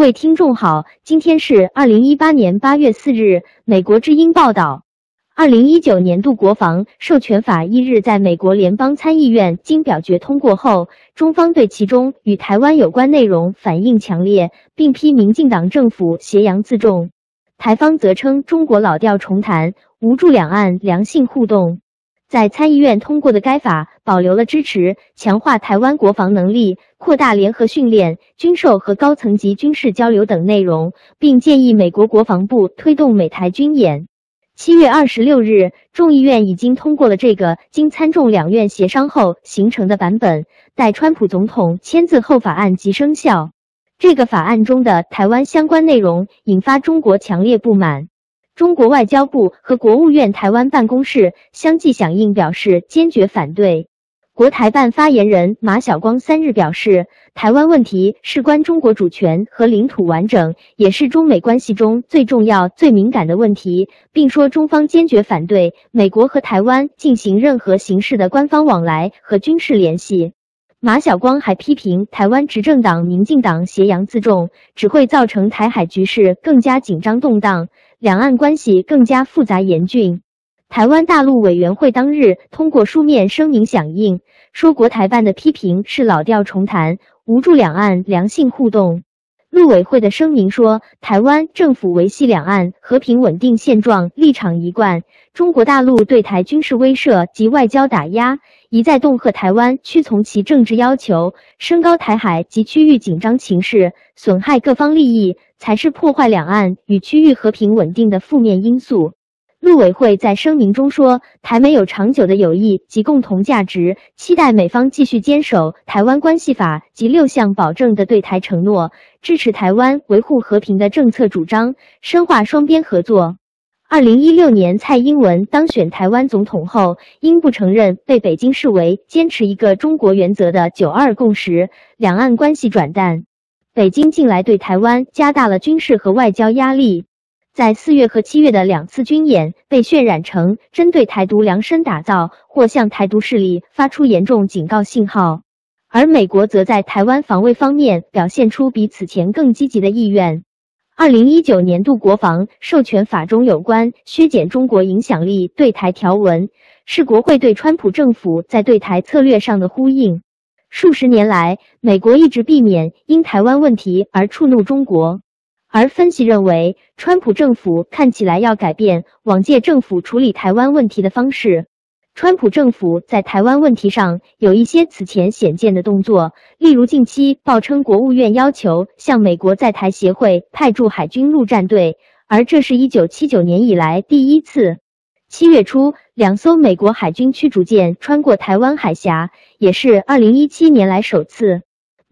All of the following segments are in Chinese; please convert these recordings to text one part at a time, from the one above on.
各位听众好，今天是二零一八年八月四日。美国之音报道，二零一九年度国防授权法一日在美国联邦参议院经表决通过后，中方对其中与台湾有关内容反应强烈，并批民进党政府挟洋自重。台方则称中国老调重弹，无助两岸良性互动。在参议院通过的该法保留了支持强化台湾国防能力、扩大联合训练、军售和高层级军事交流等内容，并建议美国国防部推动美台军演。七月二十六日，众议院已经通过了这个经参众两院协商后形成的版本，待川普总统签字后，法案即生效。这个法案中的台湾相关内容引发中国强烈不满。中国外交部和国务院台湾办公室相继响应，表示坚决反对。国台办发言人马晓光三日表示，台湾问题事关中国主权和领土完整，也是中美关系中最重要、最敏感的问题，并说中方坚决反对美国和台湾进行任何形式的官方往来和军事联系。马晓光还批评台湾执政党民进党挟洋自重，只会造成台海局势更加紧张动荡。两岸关系更加复杂严峻。台湾大陆委员会当日通过书面声明响应，说国台办的批评是老调重弹，无助两岸良性互动。陆委会的声明说，台湾政府维系两岸和平稳定现状立场一贯，中国大陆对台军事威慑及外交打压，一再恫吓台湾屈从其政治要求，升高台海及区域紧张情势，损害各方利益。才是破坏两岸与区域和平稳定的负面因素。陆委会在声明中说，台美有长久的友谊及共同价值，期待美方继续坚守《台湾关系法》及六项保证的对台承诺，支持台湾维护和平的政策主张，深化双边合作。二零一六年蔡英文当选台湾总统后，因不承认被北京视为坚持一个中国原则的“九二共识”，两岸关系转淡。北京近来对台湾加大了军事和外交压力，在四月和七月的两次军演被渲染成针对台独量身打造，或向台独势力发出严重警告信号。而美国则在台湾防卫方面表现出比此前更积极的意愿。二零一九年度国防授权法中有关削减中国影响力对台条文，是国会对川普政府在对台策略上的呼应。数十年来，美国一直避免因台湾问题而触怒中国，而分析认为，川普政府看起来要改变往届政府处理台湾问题的方式。川普政府在台湾问题上有一些此前鲜见的动作，例如近期报称国务院要求向美国在台协会派驻海军陆战队，而这是一九七九年以来第一次。七月初，两艘美国海军驱逐舰穿过台湾海峡，也是二零一七年来首次。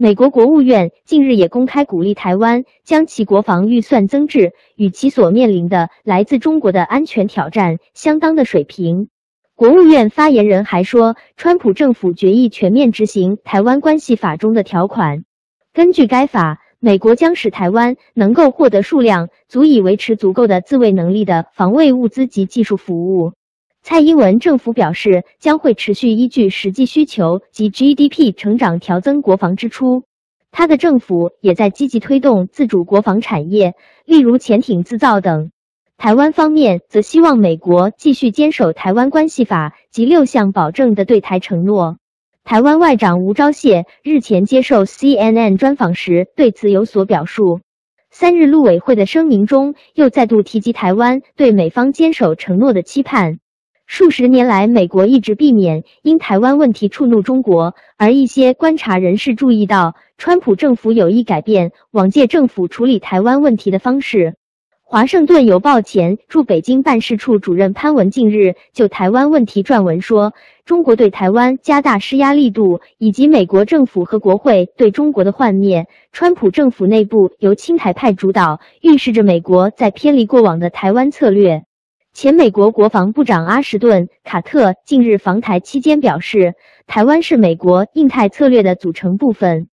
美国国务院近日也公开鼓励台湾将其国防预算增至与其所面临的来自中国的安全挑战相当的水平。国务院发言人还说，川普政府决议全面执行《台湾关系法》中的条款，根据该法。美国将使台湾能够获得数量足以维持足够的自卫能力的防卫物资及技术服务。蔡英文政府表示，将会持续依据实际需求及 GDP 成长调增国防支出。他的政府也在积极推动自主国防产业，例如潜艇制造等。台湾方面则希望美国继续坚守《台湾关系法》及六项保证的对台承诺。台湾外长吴钊燮日前接受 CNN 专访时对此有所表述。三日陆委会的声明中又再度提及台湾对美方坚守承诺的期盼。数十年来，美国一直避免因台湾问题触怒中国，而一些观察人士注意到，川普政府有意改变往届政府处理台湾问题的方式。华盛顿邮报前驻北京办事处主任潘文近日就台湾问题撰文说，中国对台湾加大施压力度，以及美国政府和国会对中国的幻灭，川普政府内部由亲台派主导，预示着美国在偏离过往的台湾策略。前美国国防部长阿什顿·卡特近日访台期间表示，台湾是美国印太策略的组成部分。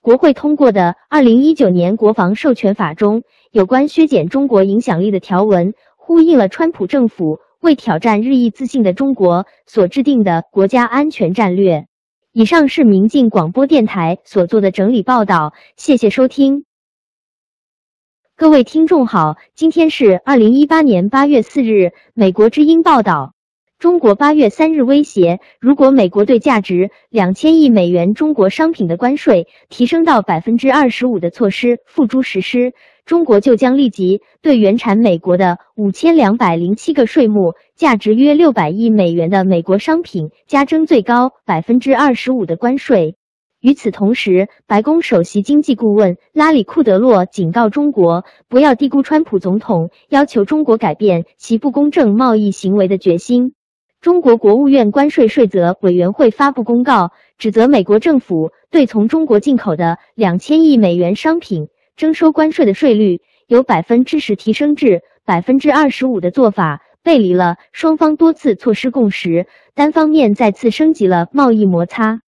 国会通过的《二零一九年国防授权法》中有关削减中国影响力的条文，呼应了川普政府为挑战日益自信的中国所制定的国家安全战略。以上是明镜广播电台所做的整理报道，谢谢收听。各位听众好，今天是二零一八年八月四日，美国之音报道。中国八月三日威胁，如果美国对价值两千亿美元中国商品的关税提升到百分之二十五的措施付诸实施，中国就将立即对原产美国的五千两百零七个税目价值约六百亿美元的美国商品加征最高百分之二十五的关税。与此同时，白宫首席经济顾问拉里·库德洛警告中国，不要低估川普总统要求中国改变其不公正贸易行为的决心。中国国务院关税税则委员会发布公告，指责美国政府对从中国进口的两千亿美元商品征收关税的税率由百分之十提升至百分之二十五的做法，背离了双方多次措施共识，单方面再次升级了贸易摩擦。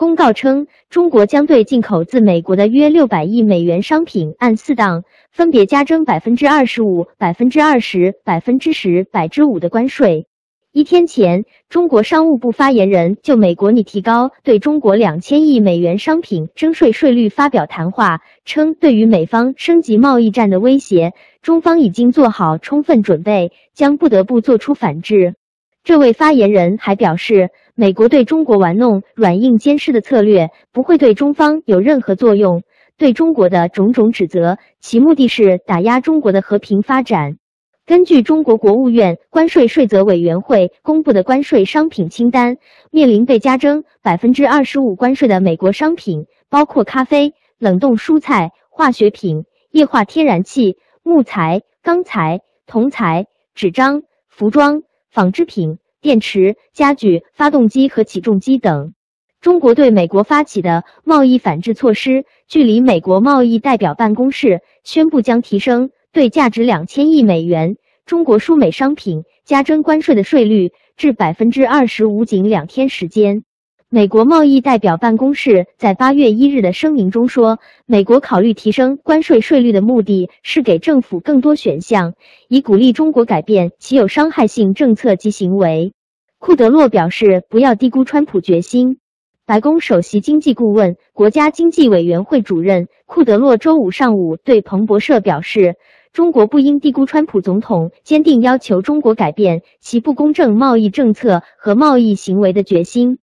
公告称，中国将对进口自美国的约六百亿美元商品按四档分别加征百分之二十五、百分之二十、百分之十、百之五的关税。一天前，中国商务部发言人就美国拟提高对中国两千亿美元商品征税税率发表谈话，称对于美方升级贸易战的威胁，中方已经做好充分准备，将不得不做出反制。这位发言人还表示，美国对中国玩弄软硬兼施的策略不会对中方有任何作用，对中国的种种指责，其目的是打压中国的和平发展。根据中国国务院关税税则委员会公布的关税商品清单，面临被加征百分之二十五关税的美国商品包括咖啡、冷冻蔬菜、化学品、液化天然气、木材、钢材、铜材、纸张、服装、纺织品、电池、家具、发动机和起重机等。中国对美国发起的贸易反制措施，距离美国贸易代表办公室宣布将提升。对价值两千亿美元中国输美商品加征关税的税率至百分之二十五，仅两天时间。美国贸易代表办公室在八月一日的声明中说，美国考虑提升关税税率的目的是给政府更多选项，以鼓励中国改变其有伤害性政策及行为。库德洛表示，不要低估川普决心。白宫首席经济顾问、国家经济委员会主任库德洛周五上午对彭博社表示。中国不应低估川普总统坚定要求中国改变其不公正贸易政策和贸易行为的决心。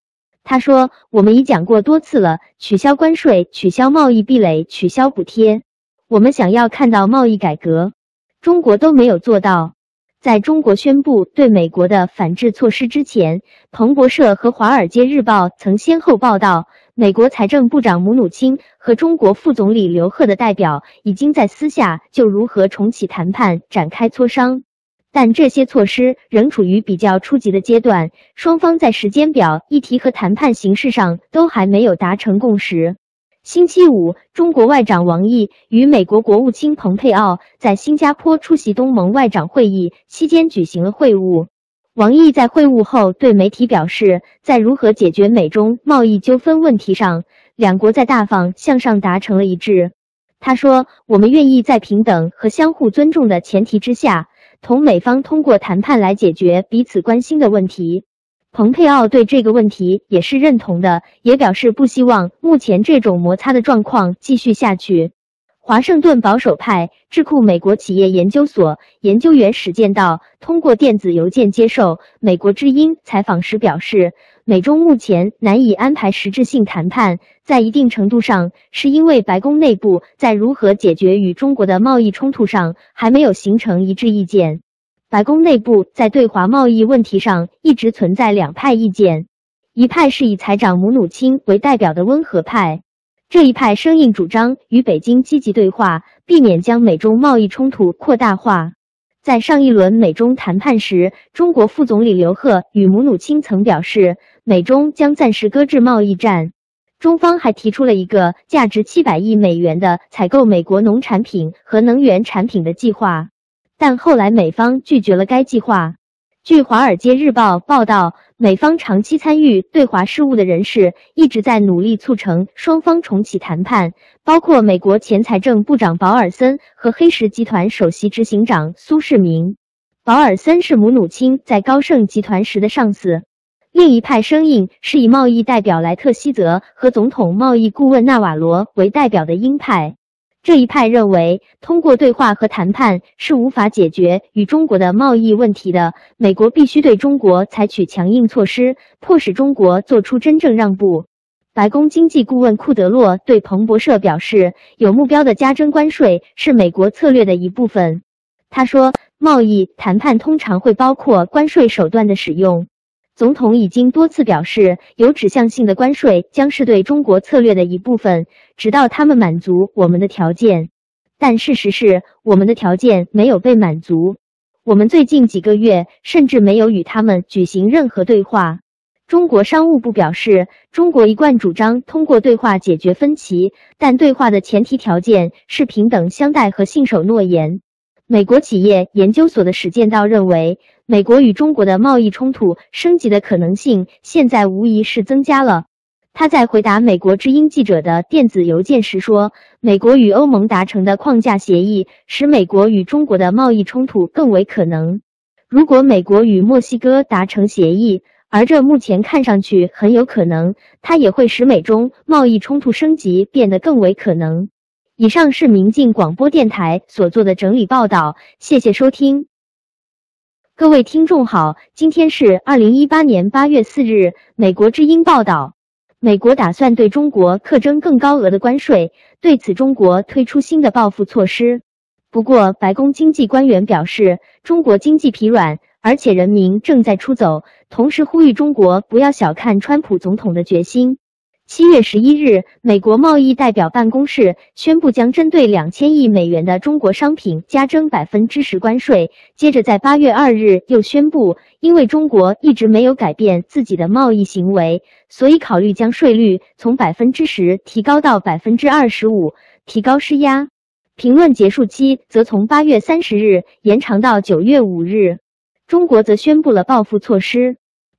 他说：“我们已讲过多次了，取消关税、取消贸易壁垒、取消补贴。我们想要看到贸易改革，中国都没有做到。”在中国宣布对美国的反制措施之前，彭博社和《华尔街日报》曾先后报道。美国财政部长姆努钦和中国副总理刘鹤的代表已经在私下就如何重启谈判展开磋商，但这些措施仍处于比较初级的阶段，双方在时间表、议题和谈判形式上都还没有达成共识。星期五，中国外长王毅与美国国务卿蓬佩奥在新加坡出席东盟外长会议期间举行了会晤。王毅在会晤后对媒体表示，在如何解决美中贸易纠纷问题上，两国在大方向上达成了一致。他说：“我们愿意在平等和相互尊重的前提之下，同美方通过谈判来解决彼此关心的问题。”蓬佩奥对这个问题也是认同的，也表示不希望目前这种摩擦的状况继续下去。华盛顿保守派智库美国企业研究所研究员史建道通过电子邮件接受美国之音采访时表示，美中目前难以安排实质性谈判，在一定程度上是因为白宫内部在如何解决与中国的贸易冲突上还没有形成一致意见。白宫内部在对华贸易问题上一直存在两派意见，一派是以财长姆努钦为代表的温和派。这一派生硬主张与北京积极对话，避免将美中贸易冲突扩大化。在上一轮美中谈判时，中国副总理刘鹤与姆努钦曾表示，美中将暂时搁置贸易战。中方还提出了一个价值七百亿美元的采购美国农产品和能源产品的计划，但后来美方拒绝了该计划。据《华尔街日报》报道，美方长期参与对华事务的人士一直在努力促成双方重启谈判，包括美国前财政部长保尔森和黑石集团首席执行长苏世民。保尔森是姆努钦在高盛集团时的上司。另一派声音是以贸易代表莱特希泽和总统贸易顾问纳瓦罗为代表的鹰派。这一派认为，通过对话和谈判是无法解决与中国的贸易问题的。美国必须对中国采取强硬措施，迫使中国做出真正让步。白宫经济顾问库德洛对彭博社表示，有目标的加征关税是美国策略的一部分。他说，贸易谈判通常会包括关税手段的使用。总统已经多次表示，有指向性的关税将是对中国策略的一部分，直到他们满足我们的条件。但事实是，我们的条件没有被满足。我们最近几个月甚至没有与他们举行任何对话。中国商务部表示，中国一贯主张通过对话解决分歧，但对话的前提条件是平等相待和信守诺言。美国企业研究所的史建道认为，美国与中国的贸易冲突升级的可能性现在无疑是增加了。他在回答美国之音记者的电子邮件时说：“美国与欧盟达成的框架协议使美国与中国的贸易冲突更为可能。如果美国与墨西哥达成协议，而这目前看上去很有可能，它也会使美中贸易冲突升级变得更为可能。”以上是明镜广播电台所做的整理报道，谢谢收听。各位听众好，今天是二零一八年八月四日。美国之音报道，美国打算对中国课征更高额的关税，对此中国推出新的报复措施。不过，白宫经济官员表示，中国经济疲软，而且人民正在出走，同时呼吁中国不要小看川普总统的决心。七月十一日，美国贸易代表办公室宣布将针对两千亿美元的中国商品加征百分之十关税。接着，在八月二日又宣布，因为中国一直没有改变自己的贸易行为，所以考虑将税率从百分之十提高到百分之二十五，提高施压。评论结束期则从八月三十日延长到九月五日。中国则宣布了报复措施。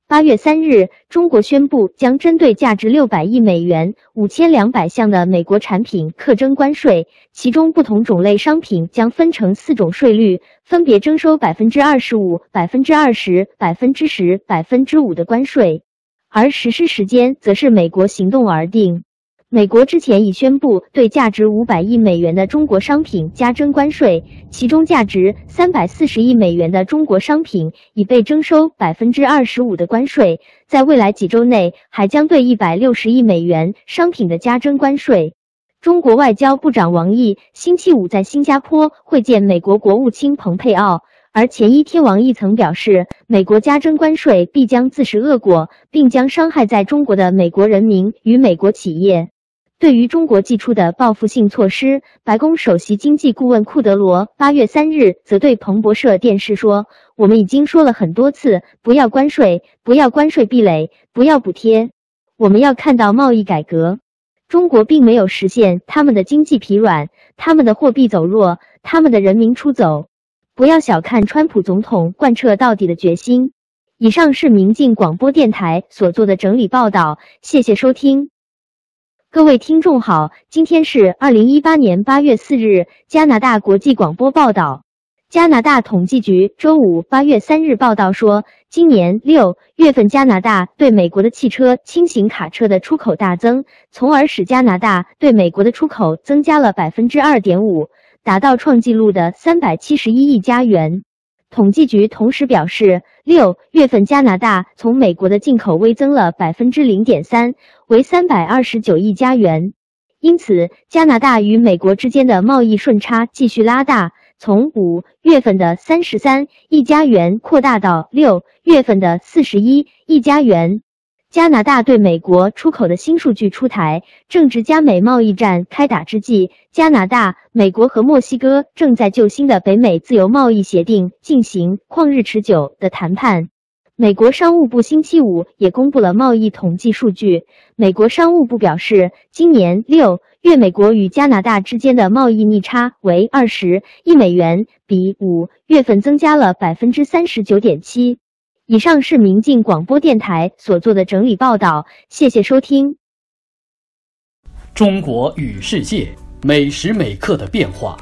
八月三日，中国宣布将针对价值六百亿美元、五千两百项的美国产品课征关税，其中不同种类商品将分成四种税率，分别征收百分之二十五、百分之二十、百分之十、百分之五的关税，而实施时间则是美国行动而定。美国之前已宣布对价值五百亿美元的中国商品加征关税，其中价值三百四十亿美元的中国商品已被征收百分之二十五的关税，在未来几周内还将对一百六十亿美元商品的加征关税。中国外交部长王毅星期五在新加坡会见美国国务卿蓬佩奥，而前一天王毅曾表示，美国加征关税必将自食恶果，并将伤害在中国的美国人民与美国企业。对于中国寄出的报复性措施，白宫首席经济顾问库德罗八月三日则对彭博社电视说：“我们已经说了很多次，不要关税，不要关税壁垒，不要补贴。我们要看到贸易改革。中国并没有实现他们的经济疲软，他们的货币走弱，他们的人民出走。不要小看川普总统贯彻到底的决心。”以上是明镜广播电台所做的整理报道，谢谢收听。各位听众好，今天是二零一八年八月四日。加拿大国际广播报道，加拿大统计局周五八月三日报道说，今年六月份加拿大对美国的汽车轻型卡车的出口大增，从而使加拿大对美国的出口增加了百分之二点五，达到创纪录的三百七十一亿加元。统计局同时表示，六月份加拿大从美国的进口微增了百分之零点三，为三百二十九亿加元。因此，加拿大与美国之间的贸易顺差继续拉大，从五月份的三十三亿加元扩大到六月份的四十一亿加元。加拿大对美国出口的新数据出台，正值加美贸易战开打之际。加拿大、美国和墨西哥正在就新的北美自由贸易协定进行旷日持久的谈判。美国商务部星期五也公布了贸易统计数据。美国商务部表示，今年六月美国与加拿大之间的贸易逆差为二十亿美元，比五月份增加了百分之三十九点七。以上是明镜广播电台所做的整理报道，谢谢收听。中国与世界，每时每刻的变化。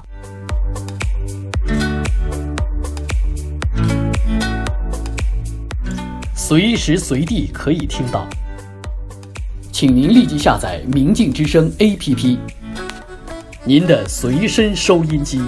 随时随地可以听到。请您立即下载“明镜之声 ”APP，您的随身收音机。